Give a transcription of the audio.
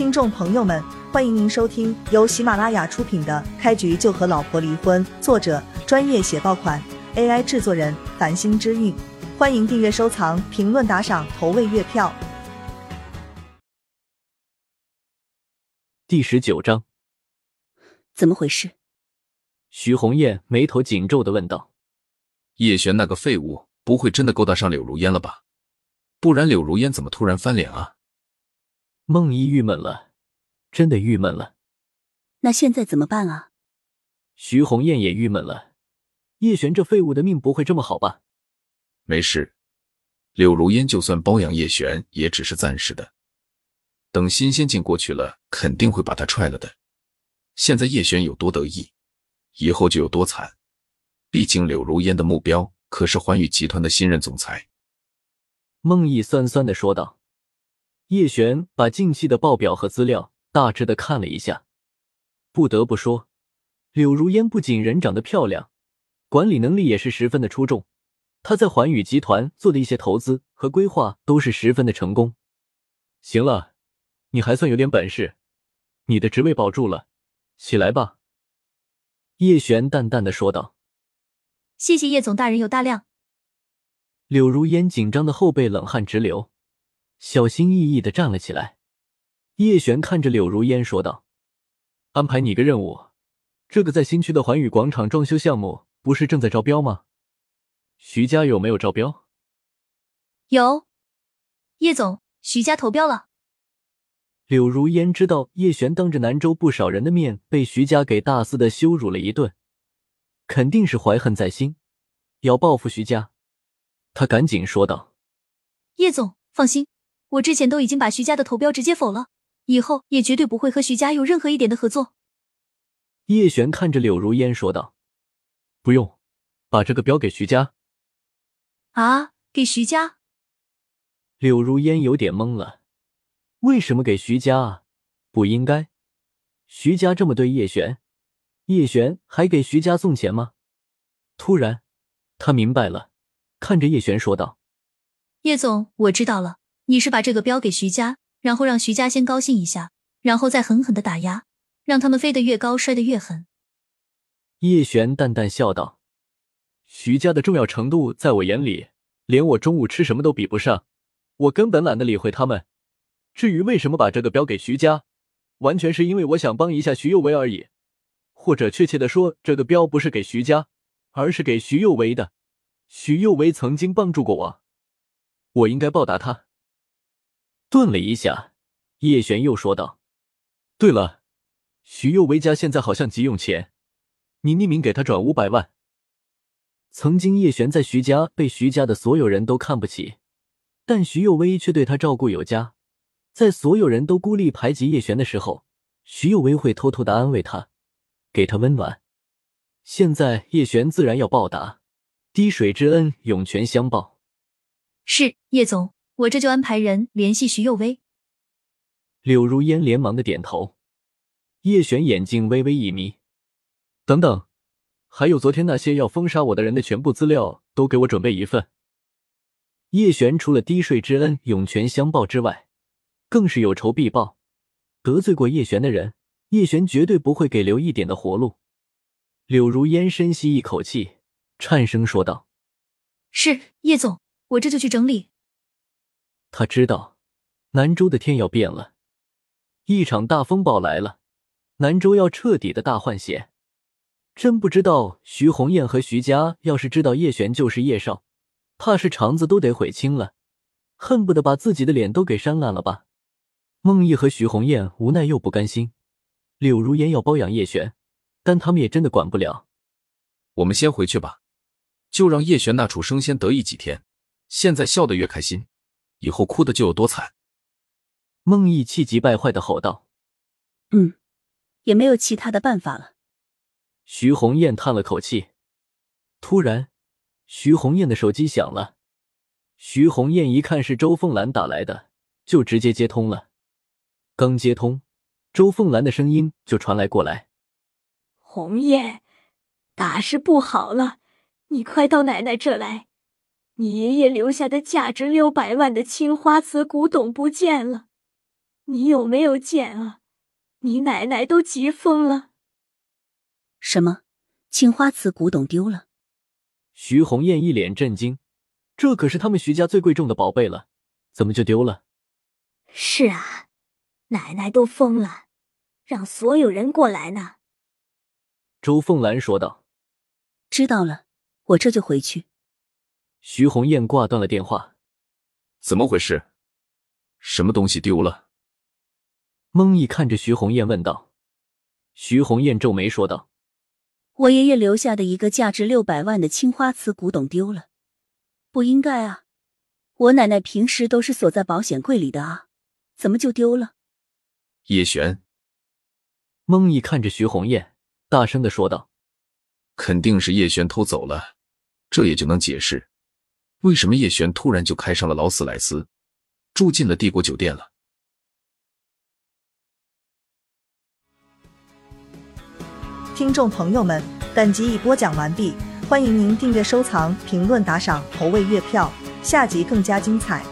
听众朋友们，欢迎您收听由喜马拉雅出品的《开局就和老婆离婚》，作者专业写爆款，AI 制作人繁星之韵。欢迎订阅、收藏、评论、打赏、投喂月票。第十九章，怎么回事？徐红艳眉头紧皱的问道：“叶璇那个废物，不会真的勾搭上柳如烟了吧？不然柳如烟怎么突然翻脸啊？”孟一郁闷了，真的郁闷了。那现在怎么办啊？徐红艳也郁闷了。叶璇这废物的命不会这么好吧？没事，柳如烟就算包养叶璇，也只是暂时的。等新鲜劲过去了，肯定会把他踹了的。现在叶璇有多得意，以后就有多惨。毕竟柳如烟的目标可是环宇集团的新任总裁。孟毅酸酸的说道。叶璇把近期的报表和资料大致的看了一下，不得不说，柳如烟不仅人长得漂亮，管理能力也是十分的出众。她在环宇集团做的一些投资和规划都是十分的成功。行了，你还算有点本事，你的职位保住了，起来吧。”叶璇淡淡的说道。“谢谢叶总大人有大量。”柳如烟紧张的后背冷汗直流。小心翼翼的站了起来，叶璇看着柳如烟说道：“安排你个任务，这个在新区的环宇广场装修项目不是正在招标吗？徐家有没有招标？”“有，叶总，徐家投标了。”柳如烟知道叶璇当着南州不少人的面被徐家给大肆的羞辱了一顿，肯定是怀恨在心，要报复徐家。他赶紧说道：“叶总，放心。”我之前都已经把徐家的投标直接否了，以后也绝对不会和徐家有任何一点的合作。叶璇看着柳如烟说道：“不用，把这个标给徐家。”啊，给徐家？柳如烟有点懵了，为什么给徐家啊？不应该，徐家这么对叶璇，叶璇还给徐家送钱吗？突然，他明白了，看着叶璇说道：“叶总，我知道了。”你是把这个标给徐家，然后让徐家先高兴一下，然后再狠狠的打压，让他们飞得越高，摔得越狠。叶璇淡淡笑道：“徐家的重要程度，在我眼里，连我中午吃什么都比不上。我根本懒得理会他们。至于为什么把这个标给徐家，完全是因为我想帮一下徐有为而已。或者确切的说，这个标不是给徐家，而是给徐有为的。徐有为曾经帮助过我，我应该报答他。”顿了一下，叶璇又说道：“对了，徐佑维家现在好像急用钱，你匿名给他转五百万。”曾经叶璇在徐家被徐家的所有人都看不起，但徐佑威却对他照顾有加。在所有人都孤立排挤叶璇的时候，徐佑威会偷偷的安慰他，给他温暖。现在叶璇自然要报答，滴水之恩，涌泉相报。是叶总。我这就安排人联系徐幼薇。柳如烟连忙的点头。叶璇眼睛微微一眯，等等，还有昨天那些要封杀我的人的全部资料，都给我准备一份。叶璇除了滴水之恩涌泉相报之外，更是有仇必报。得罪过叶璇的人，叶璇绝对不会给留一点的活路。柳如烟深吸一口气，颤声说道：“是叶总，我这就去整理。”他知道，南州的天要变了，一场大风暴来了，南州要彻底的大换血。真不知道徐红艳和徐家要是知道叶璇就是叶少，怕是肠子都得悔青了，恨不得把自己的脸都给扇烂了吧。孟毅和徐红艳无奈又不甘心，柳如烟要包养叶璇，但他们也真的管不了。我们先回去吧，就让叶璇那畜生先得意几天，现在笑得越开心。以后哭的就有多惨。孟毅气急败坏的吼道：“嗯，也没有其他的办法了。”徐红艳叹了口气。突然，徐红艳的手机响了。徐红艳一看是周凤兰打来的，就直接接通了。刚接通，周凤兰的声音就传来过来：“红艳，大事不好了，你快到奶奶这来。”你爷爷留下的价值六百万的青花瓷古董不见了，你有没有见啊？你奶奶都急疯了。什么？青花瓷古董丢了？徐红艳一脸震惊，这可是他们徐家最贵重的宝贝了，怎么就丢了？是啊，奶奶都疯了，让所有人过来呢。周凤兰说道。知道了，我这就回去。徐红艳挂断了电话。怎么回事？什么东西丢了？孟毅看着徐红艳问道。徐红艳皱眉说道：“我爷爷留下的一个价值六百万的青花瓷古董丢了，不应该啊！我奶奶平时都是锁在保险柜里的啊，怎么就丢了？”叶璇。孟毅看着徐红艳，大声的说道：“肯定是叶璇偷走了，这也就能解释。”为什么叶璇突然就开上了劳斯莱斯，住进了帝国酒店了？听众朋友们，本集已播讲完毕，欢迎您订阅、收藏、评论、打赏、投喂月票，下集更加精彩。